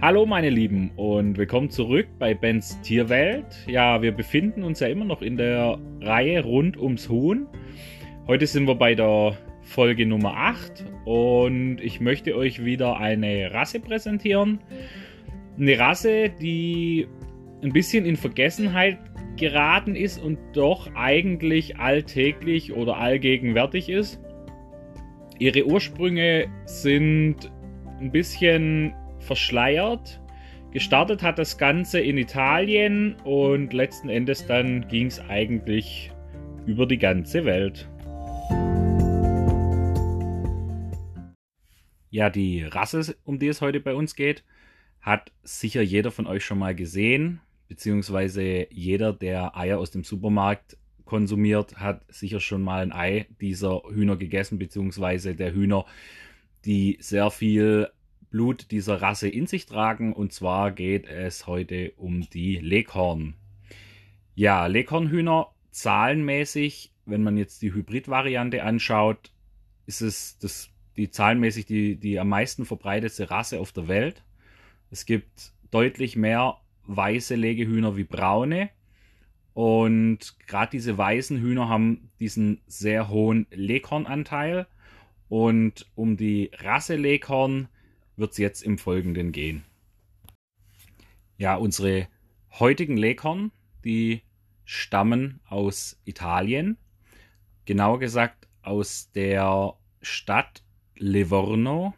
Hallo meine Lieben und willkommen zurück bei Bens Tierwelt. Ja, wir befinden uns ja immer noch in der Reihe rund ums Huhn. Heute sind wir bei der Folge Nummer 8 und ich möchte euch wieder eine Rasse präsentieren. Eine Rasse, die ein bisschen in Vergessenheit geraten ist und doch eigentlich alltäglich oder allgegenwärtig ist. Ihre Ursprünge sind ein bisschen verschleiert. Gestartet hat das Ganze in Italien und letzten Endes dann ging es eigentlich über die ganze Welt. Ja, die Rasse, um die es heute bei uns geht, hat sicher jeder von euch schon mal gesehen, beziehungsweise jeder, der Eier aus dem Supermarkt konsumiert, hat sicher schon mal ein Ei dieser Hühner gegessen, beziehungsweise der Hühner, die sehr viel Blut dieser Rasse in sich tragen. Und zwar geht es heute um die Leghorn. Ja, Leghornhühner zahlenmäßig, wenn man jetzt die Hybrid-Variante anschaut, ist es das, die zahlenmäßig die, die am meisten verbreitete Rasse auf der Welt. Es gibt deutlich mehr weiße Legehühner wie braune. Und gerade diese weißen Hühner haben diesen sehr hohen Leghornanteil. Und um die Rasse Leghorn wird es jetzt im Folgenden gehen. Ja, unsere heutigen Leghorn, die stammen aus Italien. Genauer gesagt aus der Stadt Livorno.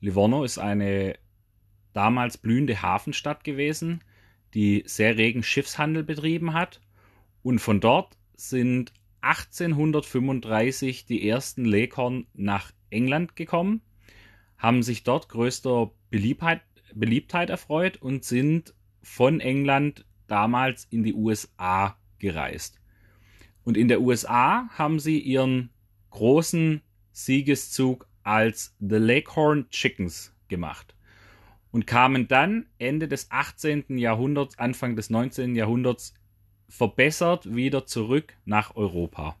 Livorno ist eine damals blühende Hafenstadt gewesen, die sehr regen Schiffshandel betrieben hat. Und von dort sind 1835 die ersten Leghorn nach England gekommen haben sich dort größter Beliebtheit, Beliebtheit erfreut und sind von England damals in die USA gereist. Und in der USA haben sie ihren großen Siegeszug als The Leghorn Chickens gemacht und kamen dann Ende des 18. Jahrhunderts, Anfang des 19. Jahrhunderts verbessert wieder zurück nach Europa.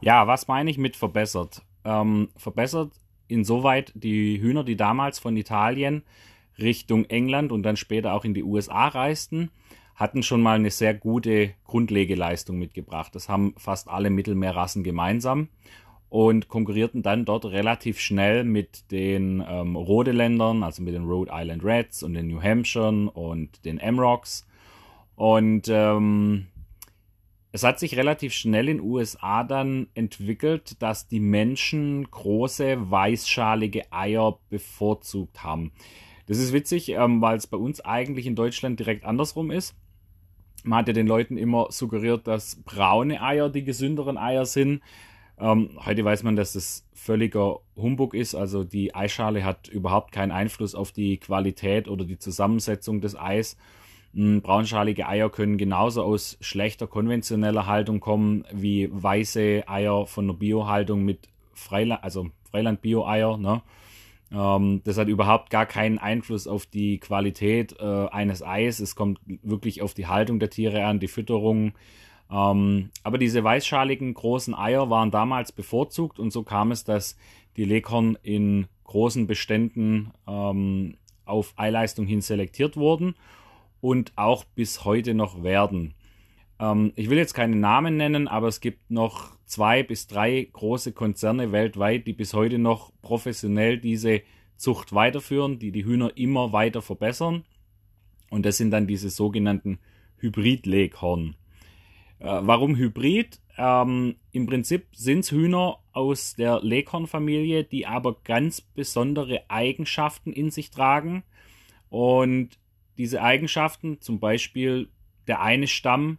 Ja, was meine ich mit verbessert? Ähm, verbessert insoweit die Hühner, die damals von Italien Richtung England und dann später auch in die USA reisten, hatten schon mal eine sehr gute Grundlegeleistung mitgebracht. Das haben fast alle Mittelmeerrassen gemeinsam und konkurrierten dann dort relativ schnell mit den ähm, Rhodeländern, also mit den Rhode Island Reds und den New Hampshire und den Amrocks. Und ähm, es hat sich relativ schnell in den USA dann entwickelt, dass die Menschen große weißschalige Eier bevorzugt haben. Das ist witzig, ähm, weil es bei uns eigentlich in Deutschland direkt andersrum ist. Man hat ja den Leuten immer suggeriert, dass braune Eier die gesünderen Eier sind. Ähm, heute weiß man, dass das völliger Humbug ist. Also die Eischale hat überhaupt keinen Einfluss auf die Qualität oder die Zusammensetzung des Eis. Hm, braunschalige Eier können genauso aus schlechter konventioneller Haltung kommen wie weiße Eier von der Biohaltung mit Freiland, also Freiland-Bio-Eier. Ne? Ähm, das hat überhaupt gar keinen Einfluss auf die Qualität äh, eines Eis. Es kommt wirklich auf die Haltung der Tiere an, die Fütterung. Ähm, aber diese weißschaligen großen Eier waren damals bevorzugt und so kam es, dass die Leghorn in großen Beständen ähm, auf Eileistung hin selektiert wurden und auch bis heute noch werden. Ähm, ich will jetzt keine Namen nennen, aber es gibt noch zwei bis drei große Konzerne weltweit, die bis heute noch professionell diese Zucht weiterführen, die die Hühner immer weiter verbessern. Und das sind dann diese sogenannten Hybrid-Leghorn. Äh, warum Hybrid? Ähm, Im Prinzip sind es Hühner aus der Leghorn-Familie, die aber ganz besondere Eigenschaften in sich tragen. Und diese Eigenschaften, zum Beispiel der eine Stamm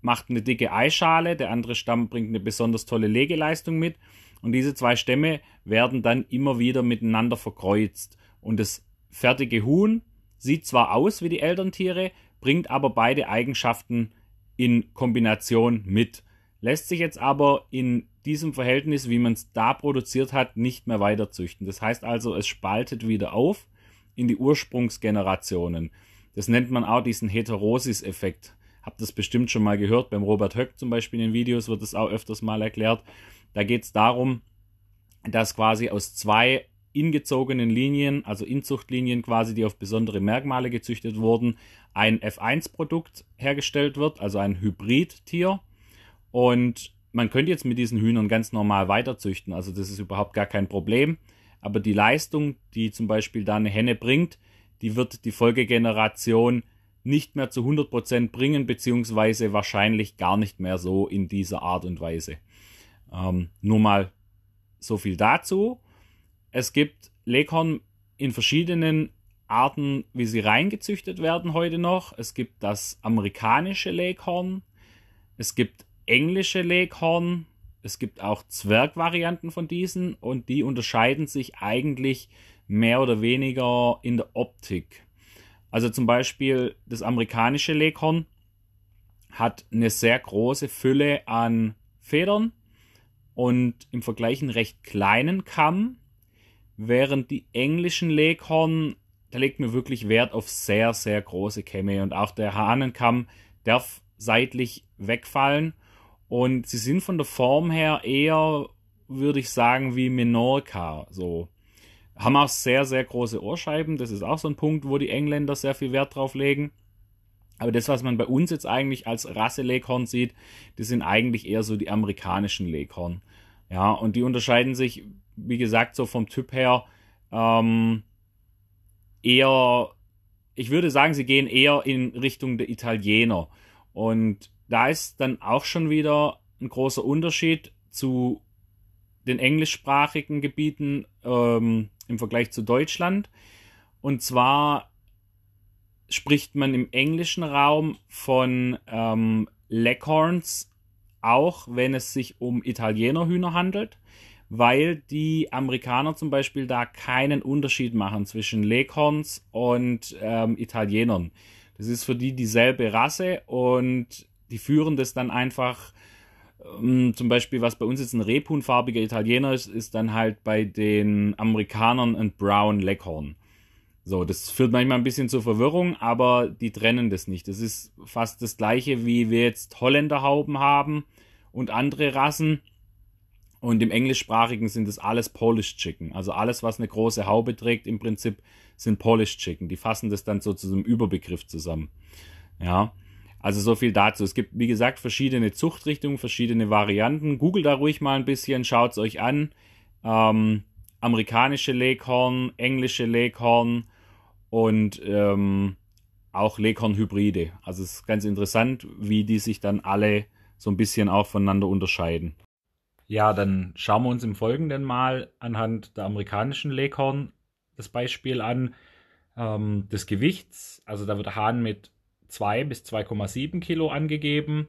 macht eine dicke Eischale, der andere Stamm bringt eine besonders tolle Legeleistung mit. Und diese zwei Stämme werden dann immer wieder miteinander verkreuzt. Und das fertige Huhn sieht zwar aus wie die Elterntiere, bringt aber beide Eigenschaften in Kombination mit, lässt sich jetzt aber in diesem Verhältnis, wie man es da produziert hat, nicht mehr weiter züchten. Das heißt also, es spaltet wieder auf in die Ursprungsgenerationen. Das nennt man auch diesen Heterosis-Effekt. Habt das bestimmt schon mal gehört. Beim Robert Höck zum Beispiel in den Videos wird das auch öfters mal erklärt. Da geht es darum, dass quasi aus zwei ingezogenen Linien, also Inzuchtlinien quasi, die auf besondere Merkmale gezüchtet wurden, ein F1-Produkt hergestellt wird, also ein Hybridtier. Und man könnte jetzt mit diesen Hühnern ganz normal weiterzüchten, also das ist überhaupt gar kein Problem. Aber die Leistung, die zum Beispiel da eine Henne bringt, die wird die Folgegeneration nicht mehr zu 100% bringen, beziehungsweise wahrscheinlich gar nicht mehr so in dieser Art und Weise. Ähm, nur mal so viel dazu. Es gibt Leghorn in verschiedenen Arten, wie sie reingezüchtet werden heute noch. Es gibt das amerikanische Leghorn, es gibt englische Leghorn, es gibt auch Zwergvarianten von diesen und die unterscheiden sich eigentlich mehr oder weniger in der Optik. Also zum Beispiel das amerikanische Leghorn hat eine sehr große Fülle an Federn und im Vergleich einen recht kleinen Kamm, während die englischen Leghorn, da legt mir wirklich Wert auf sehr, sehr große Kämme und auch der Hahnenkamm darf seitlich wegfallen und sie sind von der Form her eher, würde ich sagen, wie Menorca, so. Haben auch sehr, sehr große Ohrscheiben. Das ist auch so ein Punkt, wo die Engländer sehr viel Wert drauf legen. Aber das, was man bei uns jetzt eigentlich als Rasse-Leghorn sieht, das sind eigentlich eher so die amerikanischen Leghorn. Ja, und die unterscheiden sich, wie gesagt, so vom Typ her ähm, eher, ich würde sagen, sie gehen eher in Richtung der Italiener. Und da ist dann auch schon wieder ein großer Unterschied zu den englischsprachigen Gebieten ähm, im Vergleich zu Deutschland. Und zwar spricht man im englischen Raum von ähm, Leghorns, auch wenn es sich um Italienerhühner handelt, weil die Amerikaner zum Beispiel da keinen Unterschied machen zwischen Leghorns und ähm, Italienern. Das ist für die dieselbe Rasse und die führen das dann einfach ähm, zum Beispiel, was bei uns jetzt ein rebhuhnfarbiger Italiener ist, ist dann halt bei den Amerikanern ein Brown Leghorn. So, das führt manchmal ein bisschen zur Verwirrung, aber die trennen das nicht. Das ist fast das gleiche, wie wir jetzt Holländerhauben haben und andere Rassen. Und im englischsprachigen sind es alles Polish Chicken. Also alles, was eine große Haube trägt, im Prinzip sind Polish Chicken. Die fassen das dann so zu einem Überbegriff zusammen. Ja. Also so viel dazu. Es gibt, wie gesagt, verschiedene Zuchtrichtungen, verschiedene Varianten. Google da ruhig mal ein bisschen, schaut es euch an. Ähm, amerikanische Leghorn, englische Leghorn und ähm, auch Leghorn-Hybride. Also es ist ganz interessant, wie die sich dann alle so ein bisschen auch voneinander unterscheiden. Ja, dann schauen wir uns im Folgenden mal anhand der amerikanischen Leghorn das Beispiel an ähm, des Gewichts. Also da wird der Hahn mit 2 bis 2,7 Kilo angegeben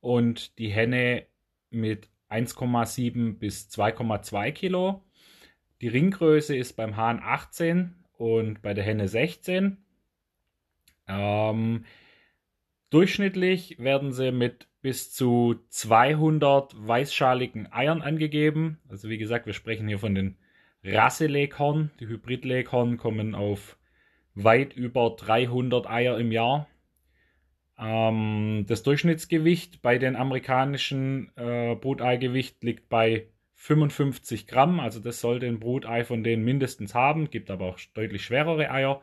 und die Henne mit 1,7 bis 2,2 Kilo. Die Ringgröße ist beim Hahn 18 und bei der Henne 16. Ähm, durchschnittlich werden sie mit bis zu 200 weißschaligen Eiern angegeben. Also wie gesagt, wir sprechen hier von den Rasse-Leghorn. Die Hybrid-Leghorn kommen auf weit über 300 Eier im Jahr. Ähm, das Durchschnittsgewicht bei den amerikanischen äh, Bruteigewicht liegt bei 55 Gramm. Also das sollte ein Brutei von denen mindestens haben. Gibt aber auch deutlich schwerere Eier.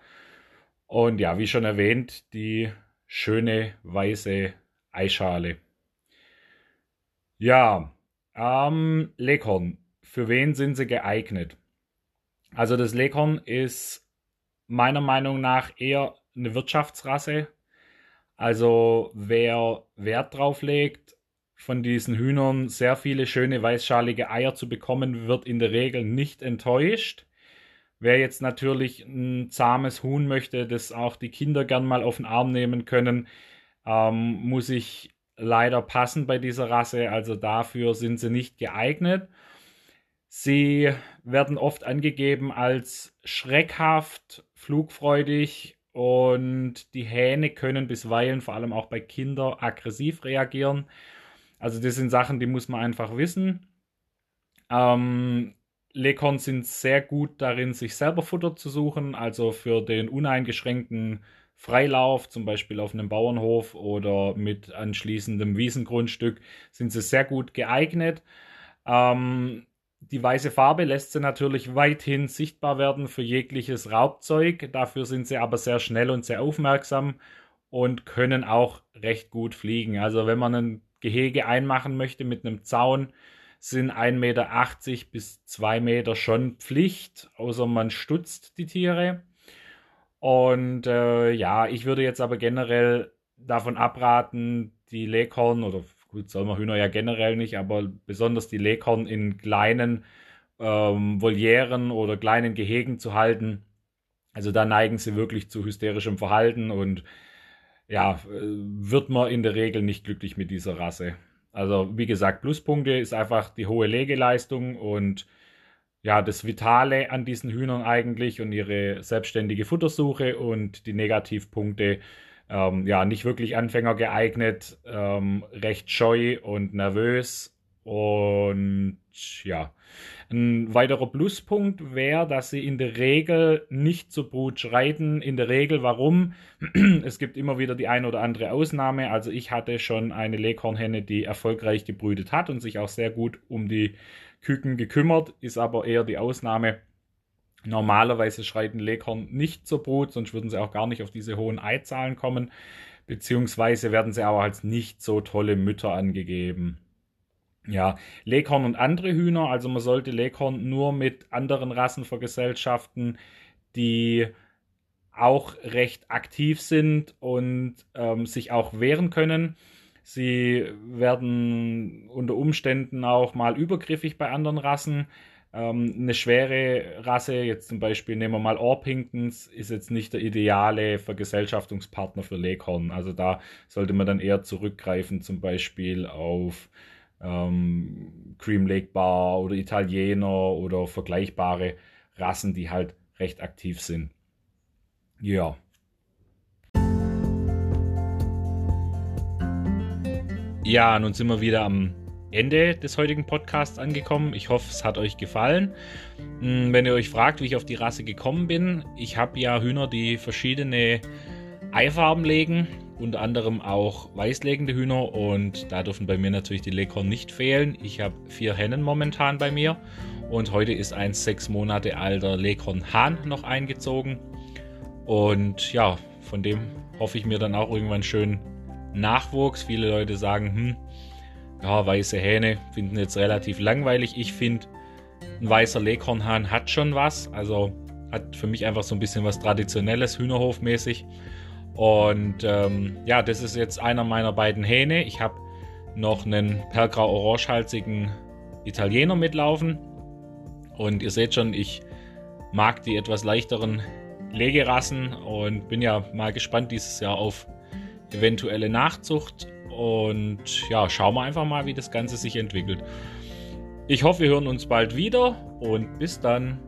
Und ja, wie schon erwähnt, die schöne weiße Eischale. Ja, ähm, Leghorn. Für wen sind sie geeignet? Also das Leghorn ist meiner Meinung nach eher eine Wirtschaftsrasse, also wer Wert drauf legt, von diesen Hühnern sehr viele schöne weißschalige Eier zu bekommen, wird in der Regel nicht enttäuscht. Wer jetzt natürlich ein zahmes Huhn möchte, das auch die Kinder gern mal auf den Arm nehmen können, ähm, muss ich leider passen bei dieser Rasse. Also dafür sind sie nicht geeignet. Sie werden oft angegeben als schreckhaft, flugfreudig und die Hähne können bisweilen, vor allem auch bei Kindern, aggressiv reagieren. Also das sind Sachen, die muss man einfach wissen. Ähm, Leghorns sind sehr gut darin, sich selber Futter zu suchen, also für den uneingeschränkten Freilauf, zum Beispiel auf einem Bauernhof oder mit anschließendem Wiesengrundstück, sind sie sehr gut geeignet. Ähm, die weiße Farbe lässt sie natürlich weithin sichtbar werden für jegliches Raubzeug. Dafür sind sie aber sehr schnell und sehr aufmerksam und können auch recht gut fliegen. Also wenn man ein Gehege einmachen möchte mit einem Zaun, sind 1,80 Meter bis 2 Meter schon Pflicht, außer man stutzt die Tiere. Und äh, ja, ich würde jetzt aber generell davon abraten, die Leghorn oder gut, soll man Hühner ja generell nicht, aber besonders die Leghorn in kleinen ähm, Volieren oder kleinen Gehegen zu halten. Also da neigen sie wirklich zu hysterischem Verhalten und ja, äh, wird man in der Regel nicht glücklich mit dieser Rasse. Also wie gesagt, Pluspunkte ist einfach die hohe Legeleistung und ja, das Vitale an diesen Hühnern eigentlich und ihre selbstständige Futtersuche und die Negativpunkte ähm, ja, nicht wirklich Anfänger geeignet, ähm, recht scheu und nervös. Und ja, ein weiterer Pluspunkt wäre, dass sie in der Regel nicht zur Brut schreiten. In der Regel, warum? es gibt immer wieder die eine oder andere Ausnahme. Also ich hatte schon eine Leghornhenne, die erfolgreich gebrütet hat und sich auch sehr gut um die Küken gekümmert, ist aber eher die Ausnahme. Normalerweise schreiten Leghorn nicht zur Brut, sonst würden sie auch gar nicht auf diese hohen Eizahlen kommen, beziehungsweise werden sie aber als nicht so tolle Mütter angegeben. Ja, Leghorn und andere Hühner, also man sollte Leghorn nur mit anderen Rassen vergesellschaften, die auch recht aktiv sind und ähm, sich auch wehren können. Sie werden unter Umständen auch mal übergriffig bei anderen Rassen. Ähm, eine schwere Rasse, jetzt zum Beispiel nehmen wir mal Orpingtons, ist jetzt nicht der ideale Vergesellschaftungspartner für Leghorn. Also da sollte man dann eher zurückgreifen, zum Beispiel auf ähm, Cream Lake Bar oder Italiener oder vergleichbare Rassen, die halt recht aktiv sind. Ja. Ja, nun sind wir wieder am Ende des heutigen Podcasts angekommen. Ich hoffe, es hat euch gefallen. Hm, wenn ihr euch fragt, wie ich auf die Rasse gekommen bin, ich habe ja Hühner, die verschiedene Eifarben legen, unter anderem auch weißlegende Hühner und da dürfen bei mir natürlich die Leghorn nicht fehlen. Ich habe vier Hennen momentan bei mir und heute ist ein sechs Monate alter Leghorn-Hahn noch eingezogen und ja, von dem hoffe ich mir dann auch irgendwann schön Nachwuchs. Viele Leute sagen, hm, ja, weiße Hähne finden jetzt relativ langweilig. Ich finde, ein weißer Leghornhahn hat schon was. Also hat für mich einfach so ein bisschen was Traditionelles, Hühnerhofmäßig. Und ähm, ja, das ist jetzt einer meiner beiden Hähne. Ich habe noch einen perlgrau-orangehalsigen Italiener mitlaufen. Und ihr seht schon, ich mag die etwas leichteren Legerassen und bin ja mal gespannt dieses Jahr auf eventuelle Nachzucht und ja, schauen wir einfach mal, wie das Ganze sich entwickelt. Ich hoffe, wir hören uns bald wieder und bis dann.